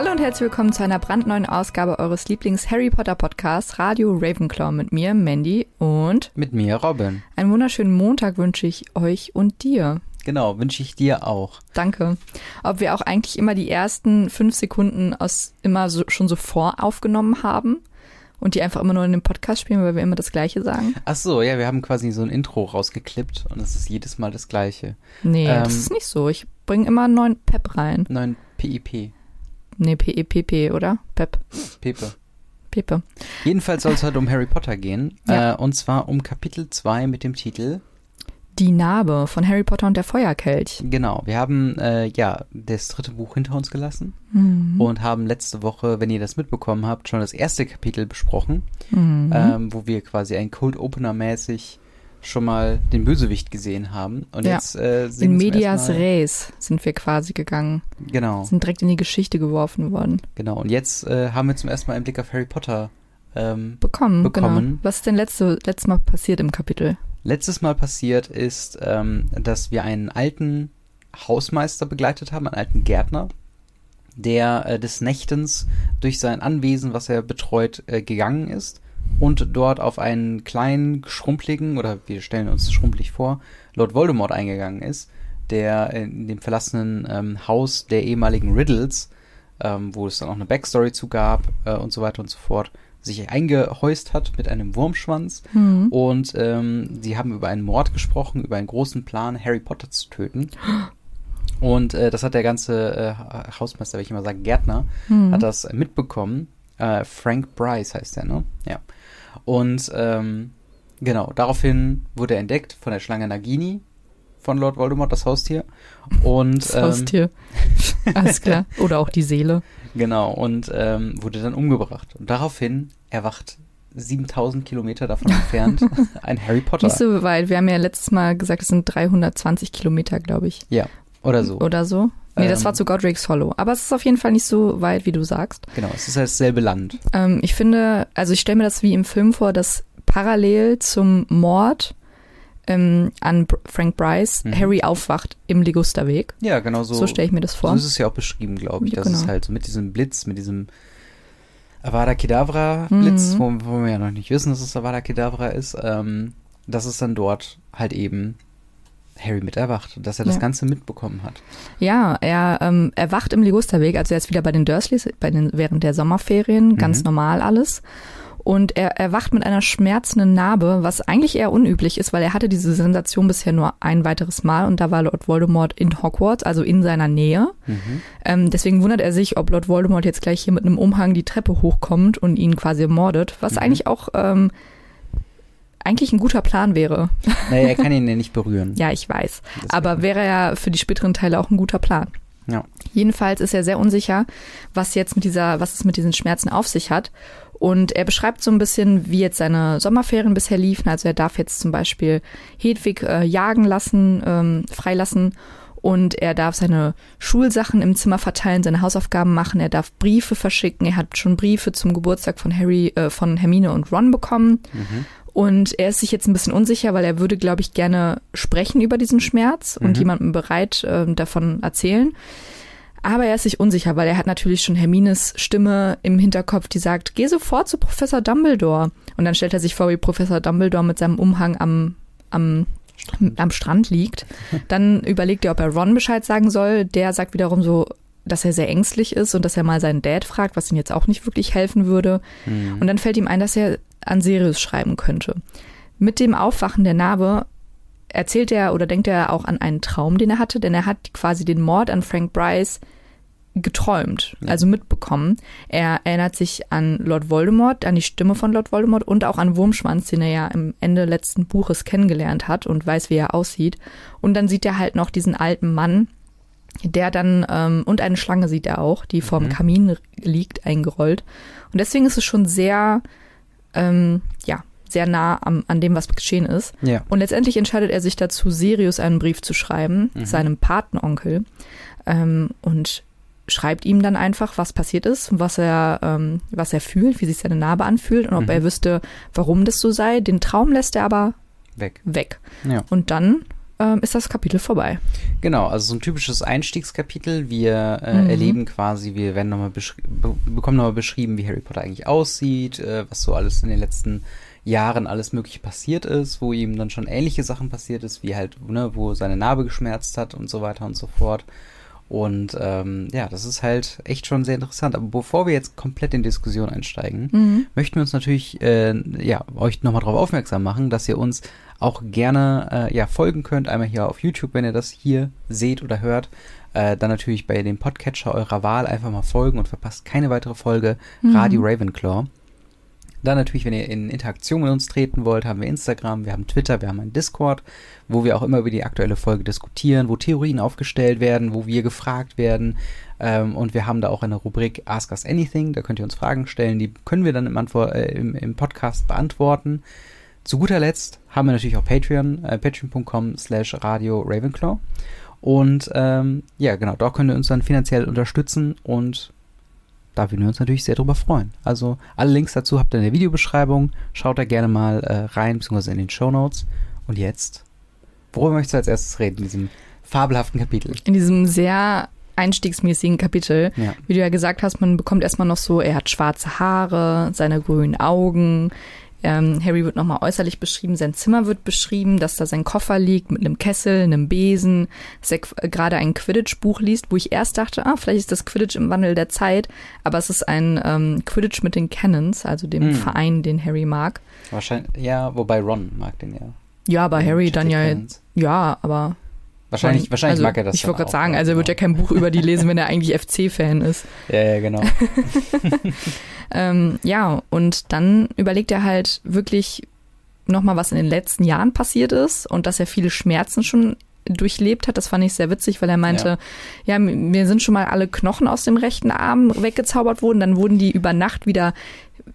Hallo und herzlich willkommen zu einer brandneuen Ausgabe eures Lieblings-Harry Potter Podcasts Radio Ravenclaw mit mir, Mandy und mit mir, Robin. Einen wunderschönen Montag wünsche ich euch und dir. Genau, wünsche ich dir auch. Danke. Ob wir auch eigentlich immer die ersten fünf Sekunden aus immer so, schon so voraufgenommen haben und die einfach immer nur in dem Podcast spielen, weil wir immer das Gleiche sagen? Ach so, ja, wir haben quasi so ein Intro rausgeklippt und es ist jedes Mal das Gleiche. Nee, ähm, das ist nicht so. Ich bringe immer einen neuen Pep rein. Neuen PIP. Nee, PEPP, oder? Pep. Pepe. Pepe. Jedenfalls soll es heute um Harry Potter gehen. Ja. Äh, und zwar um Kapitel 2 mit dem Titel Die Narbe von Harry Potter und der Feuerkelch. Genau, wir haben äh, ja das dritte Buch hinter uns gelassen mhm. und haben letzte Woche, wenn ihr das mitbekommen habt, schon das erste Kapitel besprochen, mhm. ähm, wo wir quasi ein Cold Opener mäßig schon mal den Bösewicht gesehen haben. Und ja. jetzt äh, In Medias Res sind wir quasi gegangen. Genau. Sind direkt in die Geschichte geworfen worden. Genau. Und jetzt äh, haben wir zum ersten Mal einen Blick auf Harry Potter ähm, bekommen. bekommen. Genau. Was ist denn letzte, letztes Mal passiert im Kapitel? Letztes Mal passiert ist, ähm, dass wir einen alten Hausmeister begleitet haben, einen alten Gärtner, der äh, des Nächtens durch sein Anwesen, was er betreut, äh, gegangen ist und dort auf einen kleinen, schrumpeligen, oder wir stellen uns schrumpelig vor, Lord Voldemort eingegangen ist, der in dem verlassenen ähm, Haus der ehemaligen Riddles, ähm, wo es dann auch eine Backstory zu gab äh, und so weiter und so fort, sich eingehäust hat mit einem Wurmschwanz. Mhm. Und ähm, sie haben über einen Mord gesprochen, über einen großen Plan, Harry Potter zu töten. Und äh, das hat der ganze äh, Hausmeister, wie ich immer sage, Gärtner, mhm. hat das mitbekommen. Äh, Frank Bryce heißt der, ne? Ja. Und ähm, genau, daraufhin wurde er entdeckt von der Schlange Nagini von Lord Voldemort, das Haustier. Und, das ähm, Haustier. Alles klar. Oder auch die Seele. Genau, und ähm, wurde dann umgebracht. Und daraufhin erwacht 7000 Kilometer davon entfernt ein Harry Potter. Nicht so weit. Wir haben ja letztes Mal gesagt, es sind 320 Kilometer, glaube ich. Ja, oder so. Oder so. Nee, das war ähm, zu Godric's Hollow. Aber es ist auf jeden Fall nicht so weit, wie du sagst. Genau, es ist halt dasselbe Land. Ähm, ich finde, also ich stelle mir das wie im Film vor, dass parallel zum Mord ähm, an Frank Bryce mhm. Harry aufwacht im Ligusterweg. Ja, genau so. So stelle ich mir das vor. So ist es ja auch beschrieben, glaube ich. Das genau. ist halt so mit diesem Blitz, mit diesem Avada Kedavra Blitz, mhm. wo, wo, wir ja noch nicht wissen, dass es Avada Kedavra ist, ähm, dass es dann dort halt eben Harry mit erwacht, dass er das ja. Ganze mitbekommen hat. Ja, er ähm, erwacht im Ligusterweg, also er ist wieder bei den Dursleys bei den, während der Sommerferien, ganz mhm. normal alles. Und er erwacht mit einer schmerzenden Narbe, was eigentlich eher unüblich ist, weil er hatte diese Sensation bisher nur ein weiteres Mal und da war Lord Voldemort in Hogwarts, also in seiner Nähe. Mhm. Ähm, deswegen wundert er sich, ob Lord Voldemort jetzt gleich hier mit einem Umhang die Treppe hochkommt und ihn quasi ermordet, was mhm. eigentlich auch ähm, eigentlich ein guter Plan wäre. Naja, er kann ihn ja nicht berühren. ja, ich weiß. Das Aber wäre ja für die späteren Teile auch ein guter Plan. Ja. Jedenfalls ist er sehr unsicher, was jetzt mit dieser, was es mit diesen Schmerzen auf sich hat. Und er beschreibt so ein bisschen, wie jetzt seine Sommerferien bisher liefen. Also er darf jetzt zum Beispiel Hedwig äh, jagen lassen, ähm, freilassen und er darf seine Schulsachen im Zimmer verteilen, seine Hausaufgaben machen, er darf Briefe verschicken, er hat schon Briefe zum Geburtstag von Harry, äh, von Hermine und Ron bekommen. Mhm. Und er ist sich jetzt ein bisschen unsicher, weil er würde, glaube ich, gerne sprechen über diesen Schmerz und mhm. jemandem bereit äh, davon erzählen. Aber er ist sich unsicher, weil er hat natürlich schon Hermines Stimme im Hinterkopf, die sagt, geh sofort zu Professor Dumbledore. Und dann stellt er sich vor, wie Professor Dumbledore mit seinem Umhang am, am, am Strand liegt. Dann überlegt er, ob er Ron Bescheid sagen soll. Der sagt wiederum so, dass er sehr ängstlich ist und dass er mal seinen Dad fragt, was ihm jetzt auch nicht wirklich helfen würde. Mhm. Und dann fällt ihm ein, dass er an Sirius schreiben könnte. Mit dem Aufwachen der Narbe erzählt er oder denkt er auch an einen Traum, den er hatte, denn er hat quasi den Mord an Frank Bryce geträumt, ja. also mitbekommen. Er erinnert sich an Lord Voldemort, an die Stimme von Lord Voldemort und auch an Wurmschwanz, den er ja im Ende letzten Buches kennengelernt hat und weiß, wie er aussieht. Und dann sieht er halt noch diesen alten Mann, der dann, ähm, und eine Schlange sieht er auch, die vorm mhm. Kamin liegt, eingerollt. Und deswegen ist es schon sehr, ähm, ja, sehr nah am, an dem, was geschehen ist. Ja. Und letztendlich entscheidet er sich dazu, Sirius einen Brief zu schreiben, mhm. seinem Patenonkel, ähm, und schreibt ihm dann einfach, was passiert ist, was er, ähm, was er fühlt, wie sich seine Narbe anfühlt und ob mhm. er wüsste, warum das so sei. Den Traum lässt er aber weg. weg. Ja. Und dann ähm, ist das Kapitel vorbei. Genau, also so ein typisches Einstiegskapitel. Wir äh, Mhm. erleben quasi, wir werden nochmal beschri be bekommen nochmal beschrieben, wie Harry Potter eigentlich aussieht, äh, was so alles in den letzten Jahren alles mögliche passiert ist, wo ihm dann schon ähnliche Sachen passiert ist, wie halt, ne, wo seine Narbe geschmerzt hat und so weiter und so fort. Und ähm, ja, das ist halt echt schon sehr interessant. Aber bevor wir jetzt komplett in Diskussion einsteigen, Mhm. möchten wir uns natürlich äh, ja euch nochmal darauf aufmerksam machen, dass ihr uns auch gerne äh, ja folgen könnt. Einmal hier auf YouTube, wenn ihr das hier seht oder hört. Äh, dann natürlich bei dem Podcatcher eurer Wahl einfach mal folgen und verpasst keine weitere Folge Mhm. Radio Ravenclaw. Dann natürlich, wenn ihr in Interaktion mit uns treten wollt, haben wir Instagram, wir haben Twitter, wir haben einen Discord, wo wir auch immer über die aktuelle Folge diskutieren, wo Theorien aufgestellt werden, wo wir gefragt werden. Ähm, und wir haben da auch eine Rubrik Ask Us Anything, da könnt ihr uns Fragen stellen, die können wir dann im, Antwort, äh, im, im Podcast beantworten. Zu guter Letzt haben wir natürlich auch Patreon, äh, patreon.com slash Radio Ravenclaw. Und ähm, ja, genau, da könnt ihr uns dann finanziell unterstützen und da würden wir uns natürlich sehr drüber freuen. Also alle Links dazu habt ihr in der Videobeschreibung. Schaut da gerne mal äh, rein, beziehungsweise in den Show Notes. Und jetzt, worüber möchtest du als erstes reden, in diesem fabelhaften Kapitel? In diesem sehr einstiegsmäßigen Kapitel, Ja. wie du ja gesagt hast, man bekommt erstmal noch so, er hat schwarze Haare, seine grünen Augen. Ähm, Harry wird nochmal äußerlich beschrieben, sein Zimmer wird beschrieben, dass da sein Koffer liegt mit einem Kessel, einem Besen, dass er qu- gerade ein Quidditch-Buch liest, wo ich erst dachte, ah, vielleicht ist das Quidditch im Wandel der Zeit, aber es ist ein ähm, Quidditch mit den Cannons, also dem Hm. Verein, den Harry mag. Wahrscheinlich, ja, wobei Ron mag den ja. Ja, aber Den Harry dann ja, ja, aber Wahrscheinlich, Ron- wahrscheinlich also, mag er das Ich wollte gerade sagen, also er wird ja genau. kein Buch über die lesen, wenn er eigentlich FC-Fan ist. Ja, ja, genau. Ähm, ja, und dann überlegt er halt wirklich nochmal, was in den letzten Jahren passiert ist und dass er viele Schmerzen schon durchlebt hat. Das fand ich sehr witzig, weil er meinte, ja, mir sind schon mal alle Knochen aus dem rechten Arm weggezaubert worden, dann wurden die über Nacht wieder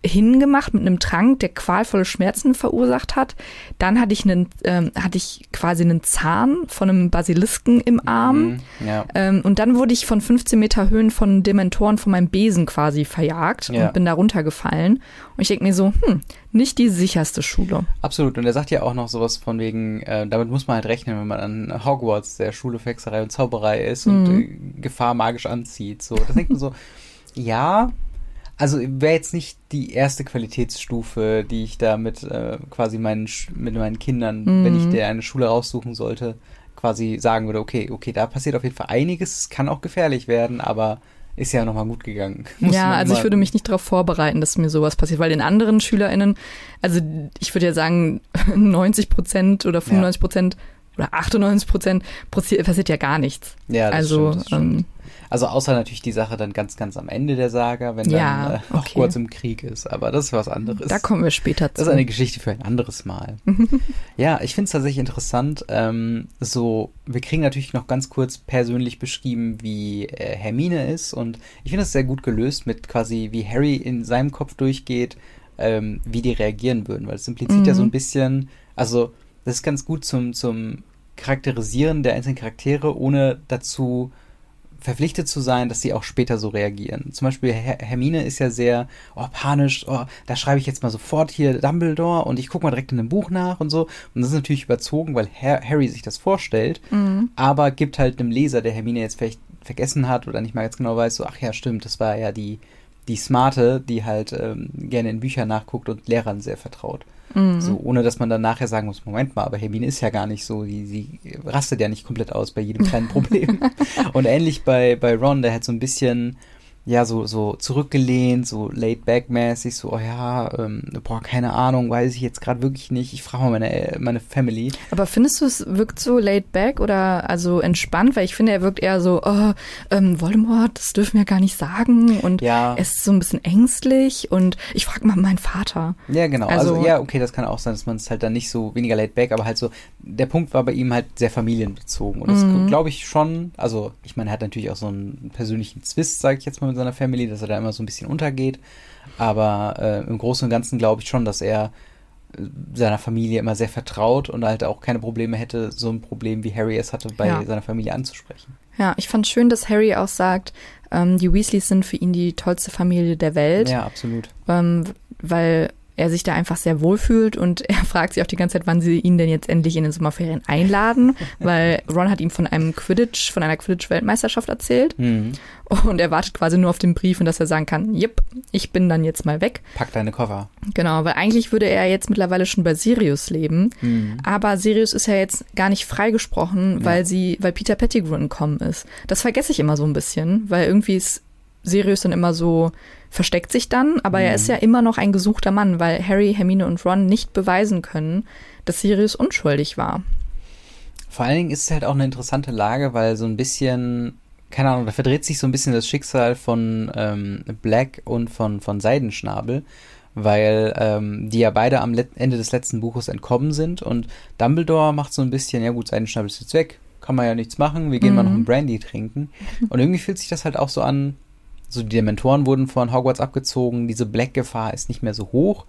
hingemacht mit einem Trank, der qualvolle Schmerzen verursacht hat. Dann hatte ich einen, ähm, hatte ich quasi einen Zahn von einem Basilisken im Arm. Mhm, ja. Ähm, und dann wurde ich von 15 Meter Höhen von Dementoren von meinem Besen quasi verjagt Ja. und bin da runtergefallen. Und ich denke mir so, hm, nicht die sicherste Schule. Absolut. Und er sagt ja auch noch sowas von wegen, äh, damit muss man halt rechnen, wenn man an Hogwarts, der Schule für Hexerei und Zauberei ist und Mhm. äh, Gefahr magisch anzieht. So, das denkt man so, ja, also wäre jetzt nicht die erste Qualitätsstufe, die ich da mit äh, quasi meinen mit meinen Kindern, Mhm. wenn ich der eine Schule raussuchen sollte, quasi sagen würde, okay, okay, da passiert auf jeden Fall einiges, es kann auch gefährlich werden, aber ist ja nochmal gut gegangen. Muss ja, also ich würde mich nicht darauf vorbereiten, dass mir sowas passiert, weil den anderen SchülerInnen, also ich würde ja sagen, 90 Prozent oder 95 Prozent oder 98 Prozent passiert ja gar nichts. Ja, das also, stimmt, das stimmt. ähm, Also außer natürlich die Sache dann ganz, ganz am Ende der Saga, wenn Ja, dann äh, okay. Hogwarts im Krieg ist. Aber das ist was anderes. da kommen wir später das zu. ist eine Geschichte für ein anderes Mal. ja, ich finde es tatsächlich interessant. Ähm, so, wir kriegen natürlich noch ganz kurz persönlich beschrieben, wie äh, Hermine ist. Und ich finde das sehr gut gelöst mit quasi, wie Harry in seinem Kopf durchgeht, ähm, wie die reagieren würden. Weil es impliziert ja Mhm. so ein bisschen, also das ist ganz gut zum, zum Charakterisieren der einzelnen Charaktere, ohne dazu verpflichtet zu sein, dass sie auch später so reagieren. Zum Beispiel Her Hermine ist ja sehr oh, panisch, oh, da schreibe ich jetzt mal sofort hier Dumbledore und ich gucke mal direkt in einem Buch nach und so. Und das ist natürlich überzogen, weil Her Harry sich das vorstellt, Mhm. aber gibt halt einem Leser, der Hermine jetzt vielleicht vergessen hat oder nicht mal ganz genau weiß, so, ach ja, stimmt, das war ja die, die Smarte, die halt ähm, gerne in Büchern nachguckt und Lehrern sehr vertraut. Mhm. So, ohne dass man dann nachher sagen muss, Moment mal, aber Hermine ist ja gar nicht so, die, sie rastet ja nicht komplett aus bei jedem kleinen Problem. und ähnlich bei, bei Ron, der hat so ein bisschen, ja, so, so zurückgelehnt, so laid-back-mäßig, so, oh ja, ähm, boah, keine Ahnung, weiß ich jetzt gerade wirklich nicht, ich frage mal meine, meine Family. Aber findest du, es wirkt so laid back oder also entspannt? Weil ich finde, er wirkt eher so, oh, ähm, Voldemort, das dürfen wir gar nicht sagen. Und Ja. er ist so ein bisschen ängstlich und ich frage mal meinen Vater. Ja, genau. Also, Also- ja, okay, das kann auch sein, dass man es halt dann nicht so weniger laid back, aber halt so, der Punkt war bei ihm halt sehr familienbezogen. Und das Mhm. glaube ich schon, also ich meine, er hat natürlich auch so einen persönlichen Zwist, sage ich jetzt mal, mit seiner Family, dass er da immer so ein bisschen untergeht. Aber äh, im Großen und Ganzen glaube ich schon, dass er äh, seiner Familie immer sehr vertraut und halt auch keine Probleme hätte, so ein Problem wie Harry es hatte, bei Ja. seiner Familie anzusprechen. Ja, ich fand schön, dass Harry auch sagt, ähm, die Weasleys sind für ihn die tollste Familie der Welt. Ja, absolut. ähm, weil er sich da einfach sehr wohl fühlt und er fragt sich auch die ganze Zeit, wann sie ihn denn jetzt endlich in den Sommerferien einladen, weil Ron hat ihm von einem Quidditch, von einer Quidditch-Weltmeisterschaft erzählt Mhm. und er wartet quasi nur auf den Brief und dass er sagen kann, jipp, ich bin dann jetzt mal weg. Pack deine Koffer. Genau, weil eigentlich würde er jetzt mittlerweile schon bei Sirius leben, Mhm. aber Sirius ist ja jetzt gar nicht freigesprochen, Ja. weil sie, weil Peter Pettigrew entkommen ist. Das vergesse ich immer so ein bisschen, weil irgendwie ist Sirius dann immer so versteckt sich dann, aber er Mhm. ist ja immer noch ein gesuchter Mann, weil Harry, Hermine und Ron nicht beweisen können, dass Sirius unschuldig war. Vor allen Dingen ist es halt auch eine interessante Lage, weil so ein bisschen, keine Ahnung, da verdreht sich so ein bisschen das Schicksal von ähm, Black und von, von Seidenschnabel, weil ähm, die ja beide am Let Ende des letzten Buches entkommen sind und Dumbledore macht so ein bisschen, ja gut, Seidenschnabel ist jetzt weg, kann man ja nichts machen, wir gehen mal noch Mhm. ein Brandy trinken. Und irgendwie fühlt sich das halt auch so an, so die Dementoren wurden von Hogwarts abgezogen, diese Black-Gefahr ist nicht mehr so hoch.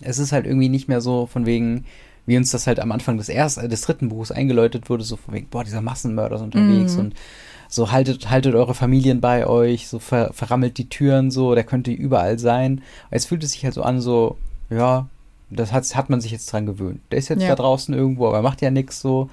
Es ist halt irgendwie nicht mehr so von wegen, wie uns das halt am Anfang des ersten, äh, des dritten Buches eingeläutet wurde, so von wegen, boah, dieser Massenmörder ist unterwegs Mhm. und so haltet, haltet eure Familien bei euch, so ver, verrammelt die Türen so, der könnte überall sein. Jetzt fühlt es sich halt so an, so, ja, das hat, hat man sich jetzt dran gewöhnt. Der ist jetzt Ja. da draußen irgendwo, aber er macht ja nichts so.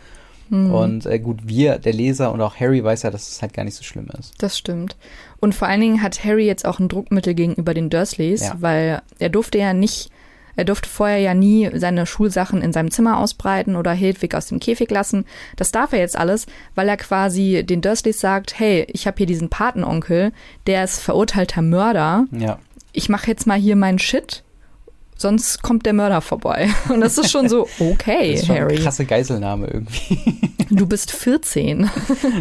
Hm. Und äh, gut, wir, der Leser und auch Harry weiß ja, dass es halt gar nicht so schlimm ist. Das stimmt. Und vor allen Dingen hat Harry jetzt auch ein Druckmittel gegenüber den Dursleys, Ja. weil er durfte ja nicht, er durfte vorher ja nie seine Schulsachen in seinem Zimmer ausbreiten oder Hedwig aus dem Käfig lassen. Das darf er jetzt alles, weil er quasi den Dursleys sagt, hey, ich habe hier diesen Patenonkel, der ist verurteilter Mörder. Ja. Ich mache jetzt mal hier meinen Shit, sonst kommt der Mörder vorbei. Und das ist schon so, okay, das ist schon Harry, ein krasse Geiselnahme irgendwie. du bist 14.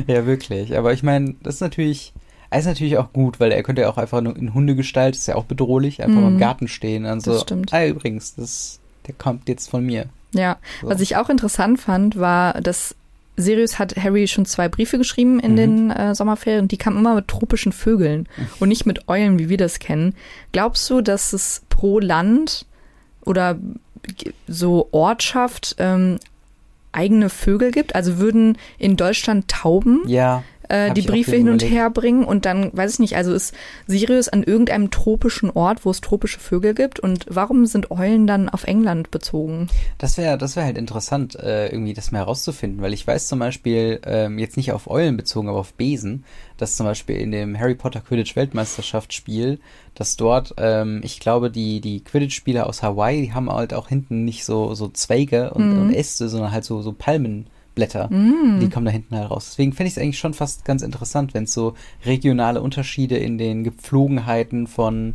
ja, wirklich. Aber ich meine, das ist natürlich, ist natürlich auch gut, weil er könnte ja auch einfach in Hundegestalt, ist ja auch bedrohlich, einfach mal im Mhm. Garten stehen. Also, Das stimmt. Ah, übrigens, das, der kommt jetzt von mir. Ja, So. was ich auch interessant fand, war, dass Sirius hat Harry schon zwei Briefe geschrieben in Mhm. den äh, Sommerferien und die kamen immer mit tropischen Vögeln und nicht mit Eulen, wie wir das kennen. Glaubst du, dass es pro Land oder so Ortschaft ähm, eigene Vögel gibt? Also würden in Deutschland Tauben Ja, äh, die Briefe hin und her bringen und dann, weiß ich nicht, also ist Sirius an irgendeinem tropischen Ort, wo es tropische Vögel gibt und warum sind Eulen dann auf England bezogen? das wäre das wäre halt interessant, äh, irgendwie das mal herauszufinden, weil ich weiß zum Beispiel, ähm, jetzt nicht auf Eulen bezogen, aber auf Besen, dass zum Beispiel in dem Harry Potter Quidditch Weltmeisterschaftsspiel, dass dort, ähm, ich glaube, die, die Quidditch-Spieler aus Hawaii, die haben halt auch hinten nicht so, so Zweige und, Mhm. und Äste, sondern halt so, so Palmenblätter. Mm. Die kommen da hinten halt raus. Deswegen finde ich es eigentlich schon fast ganz interessant, wenn es so regionale Unterschiede in den Gepflogenheiten von,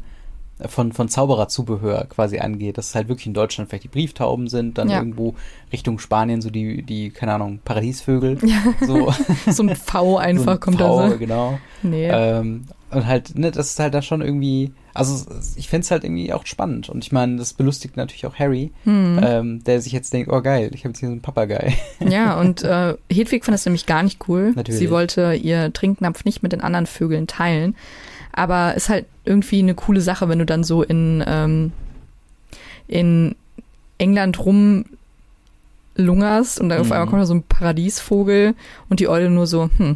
von, von Zaubererzubehör quasi angeht. Dass es halt wirklich in Deutschland vielleicht die Brieftauben sind, dann Ja. irgendwo Richtung Spanien so die, die, keine Ahnung, Paradiesvögel. Ja. So, So ein V einfach so ein kommt Pfau, da so. genau. Nee. Ähm, und halt, ne, das ist halt da schon irgendwie, also ich finde es halt irgendwie auch spannend. Und ich meine, das belustigt natürlich auch Harry, Hm. ähm, der sich jetzt denkt, oh geil, ich habe jetzt hier so einen Papagei. Ja, und äh, Hedwig fand das nämlich gar nicht cool. Natürlich. Sie wollte ihr Trinknapf nicht mit den anderen Vögeln teilen. Aber ist halt irgendwie eine coole Sache, wenn du dann so in, ähm, in England rumlungerst und dann auf Mhm. einmal kommt da so ein Paradiesvogel und die Eule nur so, hm,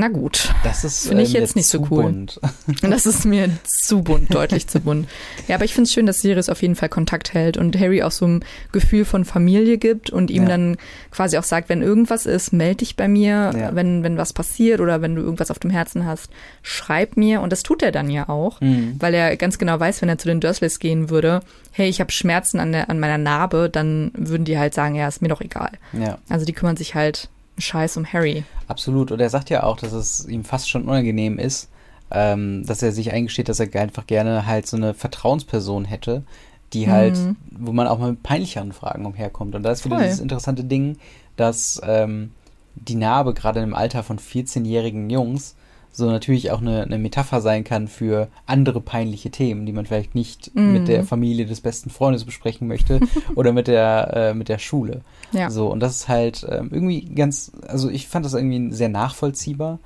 na gut. Das ist Finde ich äh, jetzt nicht so cool. bunt. Das ist mir zu bunt, deutlich zu bunt. Ja, aber ich finde es schön, dass Sirius auf jeden Fall Kontakt hält und Harry auch so ein Gefühl von Familie gibt und ihm Ja. dann quasi auch sagt, wenn irgendwas ist, melde dich bei mir, Ja. wenn, wenn was passiert oder wenn du irgendwas auf dem Herzen hast, schreib mir. Und das tut er dann ja auch, Mhm. weil er ganz genau weiß, wenn er zu den Dursleys gehen würde, hey, ich habe Schmerzen an, der, an meiner Narbe, dann würden die halt sagen, ja, ist mir doch egal. Ja, Also die kümmern sich halt scheiß um Harry. absolut. Und er sagt ja auch, dass es ihm fast schon unangenehm ist, ähm, dass er sich eingesteht, dass er einfach gerne halt so eine Vertrauensperson hätte, die halt, Mhm. wo man auch mal mit peinlicheren Fragen umherkommt. Und da ist wieder Voll. dieses interessante Ding, dass ähm, die Narbe gerade im Alter von 14-jährigen Jungs so natürlich auch eine, eine Metapher sein kann für andere peinliche Themen, die man vielleicht nicht Mhm. mit der Familie des besten Freundes besprechen möchte oder mit der, äh, mit der Schule. Ja. So, und das ist halt ähm, irgendwie ganz, also ich fand das irgendwie sehr nachvollziehbar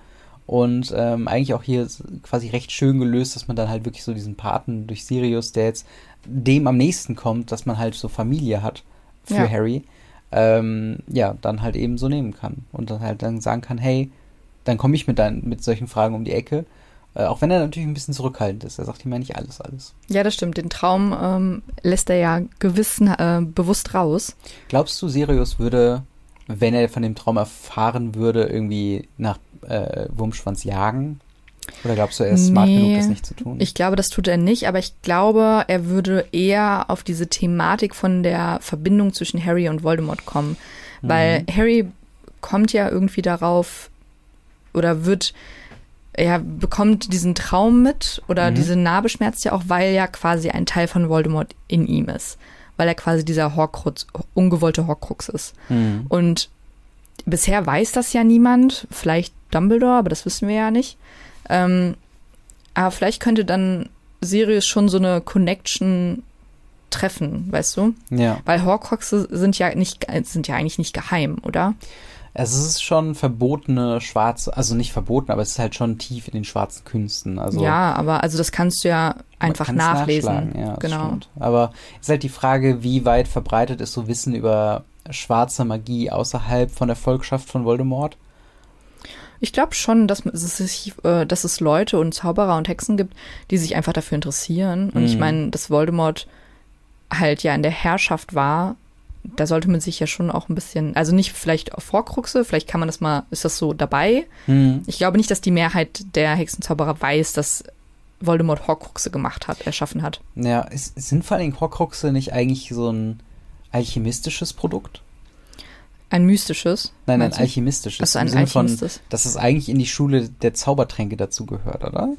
und ähm, eigentlich auch hier quasi recht schön gelöst, dass man dann halt wirklich so diesen Paten durch Sirius, der jetzt dem am nächsten kommt, dass man halt so Familie hat für Ja. Harry, ähm, ja, dann halt eben so nehmen kann und dann halt dann sagen kann, hey, dann komme ich mit, dein, mit solchen Fragen um die Ecke Äh, auch wenn er natürlich ein bisschen zurückhaltend ist. Er sagt ihm ja nicht alles, alles. Ja, das stimmt. Den Traum ähm, lässt er ja gewiss äh, bewusst raus. Glaubst du, Sirius würde, wenn er von dem Traum erfahren würde, irgendwie nach äh, Wurmschwanz jagen? Oder glaubst du, er ist smart genug, das nicht zu tun? Ich glaube, das tut er nicht, aber ich glaube, er würde eher auf diese Thematik von der Verbindung zwischen Harry und Voldemort kommen. Weil Mhm. Harry kommt ja irgendwie darauf oder wird, er bekommt diesen Traum mit oder Mhm. diese Narbe schmerzt ja auch, weil ja quasi ein Teil von Voldemort in ihm ist. Weil er quasi dieser Horcrux, ungewollte Horcrux ist. Mhm. Und bisher weiß das ja niemand, vielleicht Dumbledore, aber das wissen wir ja nicht. Ähm, aber vielleicht könnte dann Sirius schon so eine Connection treffen, weißt du? Ja. Weil Horcruxe sind ja nicht, sind ja eigentlich nicht geheim, oder? Es ist schon verbotene schwarze, also nicht verboten, aber es ist halt schon tief in den schwarzen Künsten. Also ja, aber also das kannst du ja einfach nachlesen. Ja, genau. Stimmt. Aber es ist halt die Frage, wie weit verbreitet ist so Wissen über schwarze Magie außerhalb von der Volkschaft von Voldemort? Ich glaube schon, dass es, sich, äh, dass es Leute und Zauberer und Hexen gibt, die sich einfach dafür interessieren. Und ich Mhm. meine, dass Voldemort halt ja in der Herrschaft war, da sollte man sich ja schon auch ein bisschen, also nicht vielleicht auf Horcruxe, vielleicht kann man das mal, ist das so dabei? Hm. Ich glaube nicht, dass die Mehrheit der Hexenzauberer weiß, dass Voldemort Horcruxe gemacht hat, erschaffen hat. Ja, es sind vor allen Dingen Horcruxe nicht eigentlich so ein alchemistisches Produkt? Ein mystisches. Nein, ein alchemistisches. Also ein von, alchemistisches. dass es eigentlich in die Schule der Zaubertränke dazu gehört, oder?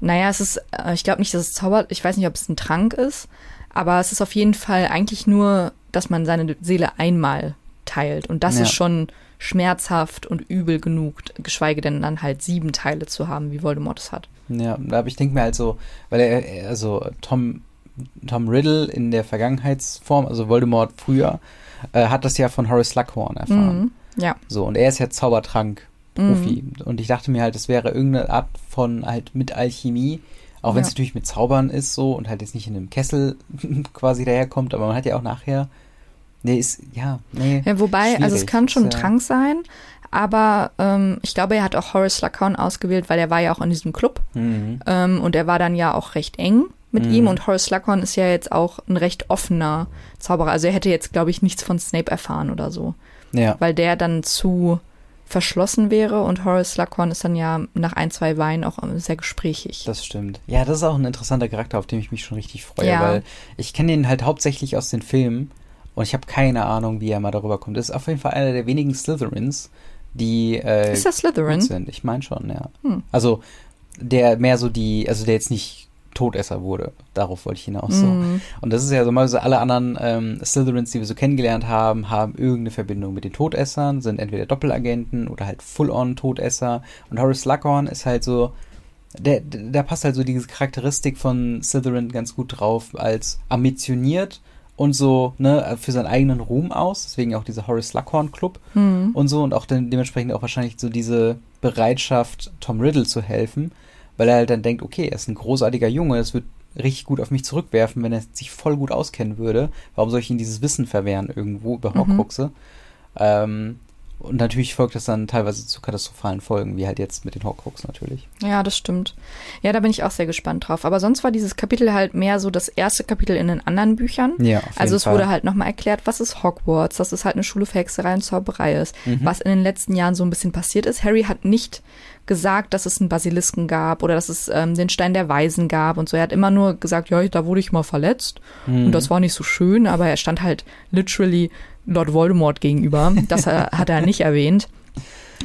Naja, es ist, äh, ich glaube nicht, dass es zaubert, ich weiß nicht, ob es ein Trank ist, aber es ist auf jeden Fall eigentlich nur, dass man seine Seele einmal teilt. Und das Ja. ist schon schmerzhaft und übel genug, geschweige denn dann halt sieben Teile zu haben, wie Voldemort es hat. Ja, aber ich denke mir halt so, weil er, also Tom, Tom Riddle in der Vergangenheitsform, also Voldemort früher, äh, hat das ja von Horace Slughorn erfahren. Mhm. Ja. So, und er ist ja Zaubertrank-Profi. Mhm. Und ich dachte mir halt, es wäre irgendeine Art von halt mit Alchemie, auch wenn es Ja. natürlich mit Zaubern ist so und halt jetzt nicht in einem Kessel quasi daherkommt, aber man hat ja auch nachher. Nee, ist, ja, nee. Ja, wobei, also es kann schon ein Trank sein, aber ähm, ich glaube, er hat auch Horace Slughorn ausgewählt, weil er war ja auch in diesem Club Mhm. ähm, und er war dann ja auch recht eng mit Mhm. ihm und Horace Slughorn ist ja jetzt auch ein recht offener Zauberer. Also er hätte jetzt, glaube ich, nichts von Snape erfahren oder so, Ja. weil der dann zu verschlossen wäre und Horace Slughorn ist dann ja nach ein, zwei Weinen auch ähm, sehr gesprächig. Das stimmt. Ja, das ist auch ein interessanter Charakter, auf den ich mich schon richtig freue, Ja. weil ich kenne ihn halt hauptsächlich aus den Filmen und ich habe keine Ahnung, wie er mal darüber kommt. Das ist auf jeden Fall einer der wenigen Slytherins, die äh, ist das Slytherin? sind. Ich meine schon, ja. Hm. Also der mehr so die, also der jetzt nicht Todesser wurde. Darauf wollte ich hinaus. So. Mhm. Und das ist ja so mal so alle anderen ähm, Slytherins, die wir so kennengelernt haben, haben irgendeine Verbindung mit den Todessern, sind entweder Doppelagenten oder halt Full-on-Todesser. Und Horace Slughorn ist halt so, der, der passt halt so diese Charakteristik von Slytherin ganz gut drauf, als ambitioniert und so, ne, für seinen eigenen Ruhm aus. Deswegen auch dieser Horace Slughorn Club Mhm. und so und auch dann dementsprechend auch wahrscheinlich so diese Bereitschaft, Tom Riddle zu helfen, weil er halt dann denkt, okay, er ist ein großartiger Junge, es wird richtig gut auf mich zurückwerfen, wenn er sich voll gut auskennen würde. Warum soll ich ihm dieses Wissen verwehren irgendwo über Mhm. Horcruxe? Ähm, und natürlich folgt das dann teilweise zu katastrophalen Folgen, wie halt jetzt mit den Horcrux natürlich. Ja, das stimmt. Ja, da bin ich auch sehr gespannt drauf. Aber sonst war dieses Kapitel halt mehr so das erste Kapitel in den anderen Büchern. Ja, auf Also es Fall. wurde halt nochmal erklärt, was ist Hogwarts, dass es halt eine Schule für Hexerei und Zauberei ist. Mhm. Was in den letzten Jahren so ein bisschen passiert ist. Harry hat nicht gesagt, dass es einen Basilisken gab oder dass es ähm, den Stein der Weisen gab und so. Er hat immer nur gesagt, ja, da wurde ich mal verletzt Mhm. und das war nicht so schön, aber er stand halt literally Lord Voldemort gegenüber. Das hat er nicht erwähnt.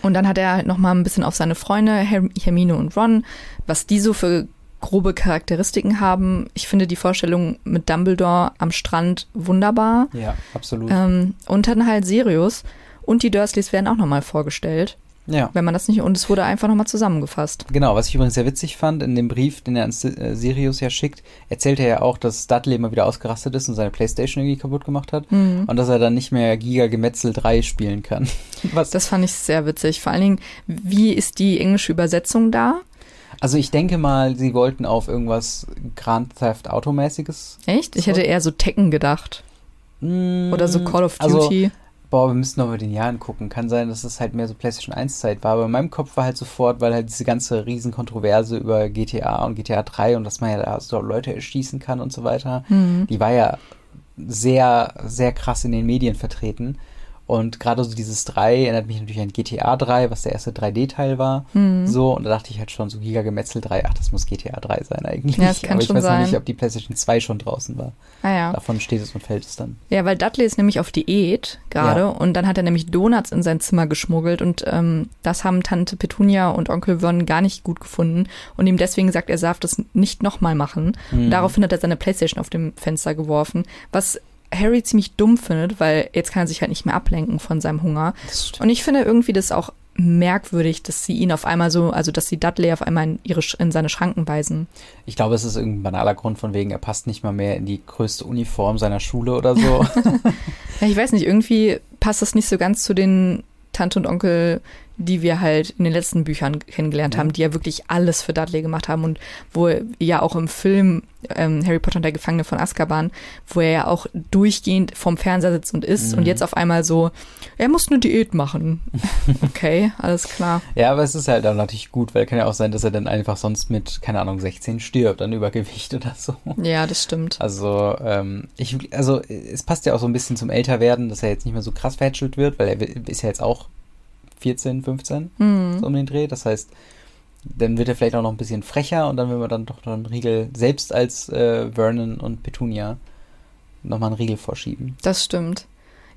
Und dann hat er halt nochmal ein bisschen auf seine Freunde, Her Hermine und Ron, was die so für grobe Charakteristiken haben. Ich finde die Vorstellung mit Dumbledore am Strand wunderbar. Ja, absolut. Ähm, und dann halt Sirius und die Dursleys werden auch nochmal vorgestellt, ja. wenn man das nicht, und es wurde einfach nochmal zusammengefasst. Genau, was ich übrigens sehr witzig fand, in dem Brief, den er an äh, Sirius ja schickt, erzählt er ja auch, dass Dudley mal wieder ausgerastet ist und seine Playstation irgendwie kaputt gemacht hat Mhm. und dass er dann nicht mehr Giga Gemetzel 3 spielen kann. Was, Das fand ich sehr witzig. Vor allen Dingen, wie ist die englische Übersetzung da? also ich denke mal, sie wollten auf irgendwas Grand Theft Auto-mäßiges. Echt? Ich hätte eher so Tekken gedacht. Mm, Oder so Call of Also Duty. Boah, wir müssen noch mal den Jahren gucken. Kann sein, dass es halt mehr so PlayStation 1 Zeit war. Aber in meinem Kopf war halt sofort, weil halt diese ganze Riesenkontroverse über GTA und GTA 3 und dass man ja da so Leute erschießen kann und so weiter, Mhm. die war ja sehr, sehr krass in den Medien vertreten. Und gerade so dieses 3 erinnert mich natürlich an GTA 3, was der erste 3D-Teil war. Mhm. So, und da dachte ich halt schon, so Giga-Gemetzel 3, ach, das muss GTA 3 sein eigentlich. Ja, das kann Aber ich schon weiß noch nicht, ob die PlayStation 2 schon draußen war. Ah ja. Davon steht es und fällt es dann. Ja, weil Dudley ist nämlich auf Diät gerade Ja. und dann hat er nämlich Donuts in sein Zimmer geschmuggelt und ähm, das haben Tante Petunia und Onkel Vernon gar nicht gut gefunden und ihm deswegen gesagt, er darf das nicht nochmal machen. Mhm. Und daraufhin hat er seine Playstation auf dem Fenster geworfen, was Harry ziemlich dumm findet, weil jetzt kann er sich halt nicht mehr ablenken von seinem Hunger. Und ich finde irgendwie das auch merkwürdig, dass sie ihn auf einmal so, also dass sie Dudley auf einmal in, ihre, in seine Schranken weisen. Ich glaube, es ist irgendein banaler Grund von wegen, er passt nicht mal mehr in die größte Uniform seiner Schule oder so. Ich weiß nicht, irgendwie passt das nicht so ganz zu den Tante und Onkel, die wir halt in den letzten Büchern kennengelernt Ja. haben, die ja wirklich alles für Dudley gemacht haben und wo ja auch im Film ähm, Harry Potter und der Gefangene von Azkaban, wo er ja auch durchgehend vorm Fernseher sitzt und isst Mhm. und jetzt auf einmal so, er muss eine Diät machen. Okay, alles klar. ja, aber es ist halt auch natürlich gut, weil kann ja auch sein, dass er dann einfach sonst mit, keine Ahnung, 16 stirbt an Übergewicht oder so. Ja, das stimmt. Also, ähm, ich, also, es passt ja auch so ein bisschen zum Älterwerden, dass er jetzt nicht mehr so krass verhätschelt wird, weil er ist ja jetzt auch 14, 15, Hm. so um den Dreh. Das heißt, dann wird er vielleicht auch noch ein bisschen frecher und dann will man dann doch noch einen Riegel, selbst als äh, Vernon und Petunia, nochmal einen Riegel vorschieben. Das stimmt.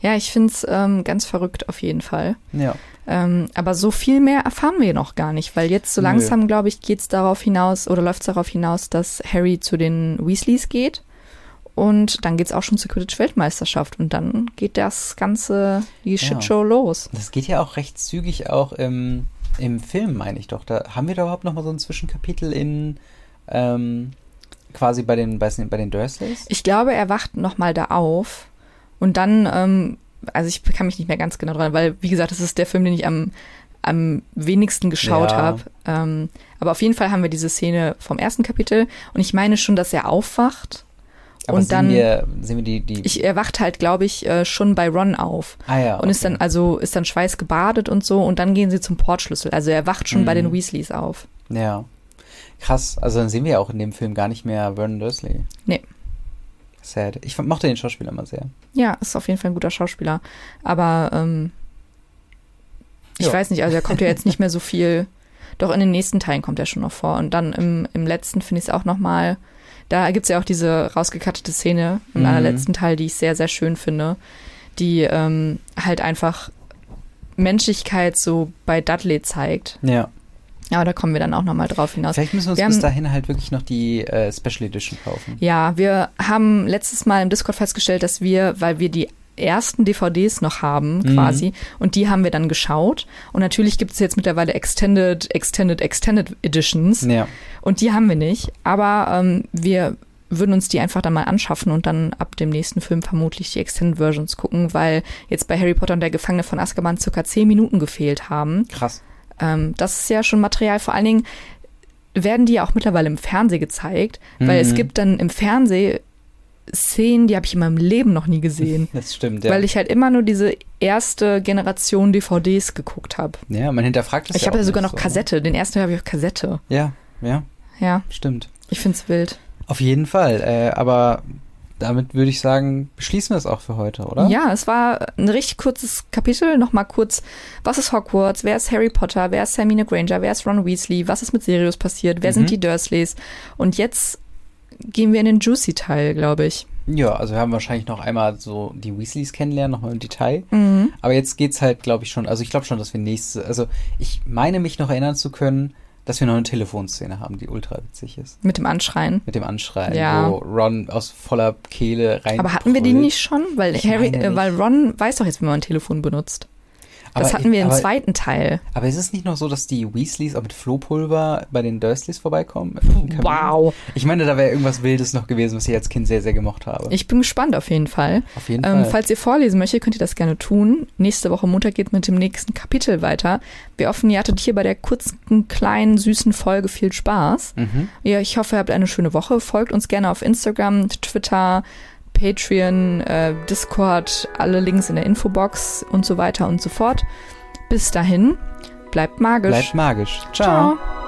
Ja, ich find's ähm, ganz verrückt auf jeden Fall. Ja. Ähm, aber so viel mehr erfahren wir noch gar nicht, weil jetzt so langsam, glaube ich, geht's darauf hinaus oder läuft's darauf hinaus, dass Harry zu den Weasleys geht. Und dann geht's auch schon zur Quidditch-Weltmeisterschaft. Und dann geht das Ganze, die Shitshow los. Das geht ja auch recht zügig auch im, im Film, meine ich doch. Da haben wir da überhaupt nochmal so ein Zwischenkapitel in ähm, quasi bei den, bei, bei den Dursleys? Ich glaube, er wacht nochmal da auf. Und dann, ähm, also ich kann mich nicht mehr ganz genau dran, weil, wie gesagt, das ist der Film, den ich am, am wenigsten geschaut Ja. habe. Ähm, aber auf jeden Fall haben wir diese Szene vom ersten Kapitel. Und ich meine schon, dass er aufwacht. Aber und dann, wir, sehen wir die, die ich, er wacht halt, glaube ich, äh, schon bei Ron auf. ah ja, Und ist dann, also, ist dann schweißgebadet und so. Und dann gehen sie zum Portschlüssel. Also er wacht schon bei Mhm. den Weasleys auf. Ja. Krass, also dann sehen wir ja auch in dem Film gar nicht mehr Vernon Dursley. Nee. Sad. Ich mochte den Schauspieler immer sehr. Ja, ist auf jeden Fall ein guter Schauspieler. Aber ähm, ich Ja. weiß nicht, also er kommt ja jetzt nicht mehr so viel. Doch in den nächsten Teilen kommt er schon noch vor. Und dann im, im letzten finde ich es auch noch mal. Da gibt's ja auch diese rausgekattete Szene im Mhm. allerletzten Teil, die ich sehr, sehr schön finde. Die ähm, halt einfach Menschlichkeit so bei Dudley zeigt. Ja. Aber da kommen wir dann auch noch mal drauf hinaus. Vielleicht müssen wir uns Wir bis haben- dahin halt wirklich noch die äh, Special Edition kaufen. Ja, wir haben letztes Mal im Discord festgestellt, dass wir, weil wir die ersten DVDs noch haben, Mhm. quasi, und die haben wir dann geschaut. Und natürlich gibt es jetzt mittlerweile Extended, Extended, Extended Editions. Ja. Und die haben wir nicht. Aber ähm, wir würden uns die einfach dann mal anschaffen und dann ab dem nächsten Film vermutlich die Extended Versions gucken, weil jetzt bei Harry Potter und der Gefangene von Azkaban circa zehn Minuten gefehlt haben. Krass. Ähm, das ist ja schon Material. Vor allen Dingen werden die ja auch mittlerweile im Fernsehen gezeigt, weil Mhm. es gibt dann im Fernsehen Szenen, die habe ich in meinem Leben noch nie gesehen, Das stimmt, ja. weil ich halt immer nur diese erste Generation DVDs geguckt habe. ja, man hinterfragt das Ich habe ja sogar noch so. Kassette. Den ersten habe ich auf Kassette. Ja, ja, Ja, stimmt. ich find's wild. Auf jeden Fall. Äh, aber damit würde ich sagen, beschließen wir es auch für heute, oder? Ja, es war ein richtig kurzes Kapitel. Nochmal kurz, was ist Hogwarts? Wer ist Harry Potter? Wer ist Hermine Granger? Wer ist Ron Weasley? Was ist mit Sirius passiert? Wer Mhm. sind die Dursleys? Und jetzt gehen wir in den Juicy-Teil, glaube ich. Ja, also wir haben wahrscheinlich noch einmal so die Weasleys kennenlernen, nochmal im Detail. Mhm. Aber jetzt geht's halt, glaube ich, schon, also ich glaube schon, dass wir nächste, also ich meine mich noch erinnern zu können, dass wir noch eine Telefonszene haben, die ultra witzig ist. Mit dem Anschreien. Mit dem Anschreien, Ja. wo Ron aus voller Kehle rein. Aber hatten wir die nicht schon? Weil Harry, äh, weil Ron weiß doch jetzt, wie man ein Telefon benutzt. Das hatten wir im aber, zweiten Teil. Aber ist es nicht noch so, dass die Weasleys auch mit Flohpulver bei den Dursleys vorbeikommen? Wow. Ich meine, da wäre irgendwas Wildes noch gewesen, was ich als Kind sehr, sehr gemocht habe. Ich bin gespannt auf jeden Fall. Auf jeden Ähm, Fall. falls ihr vorlesen möchtet, könnt ihr das gerne tun. Nächste Woche Montag geht mit dem nächsten Kapitel weiter. Wir hoffen, ihr hattet hier bei der kurzen, kleinen, süßen Folge viel Spaß. Mhm. Ja, ich hoffe, ihr habt eine schöne Woche. Folgt uns gerne auf Instagram, Twitter, Patreon, äh, Discord, alle Links in der Infobox und so weiter und so fort. Bis dahin, bleibt magisch. Bleibt magisch. Ciao. Ciao.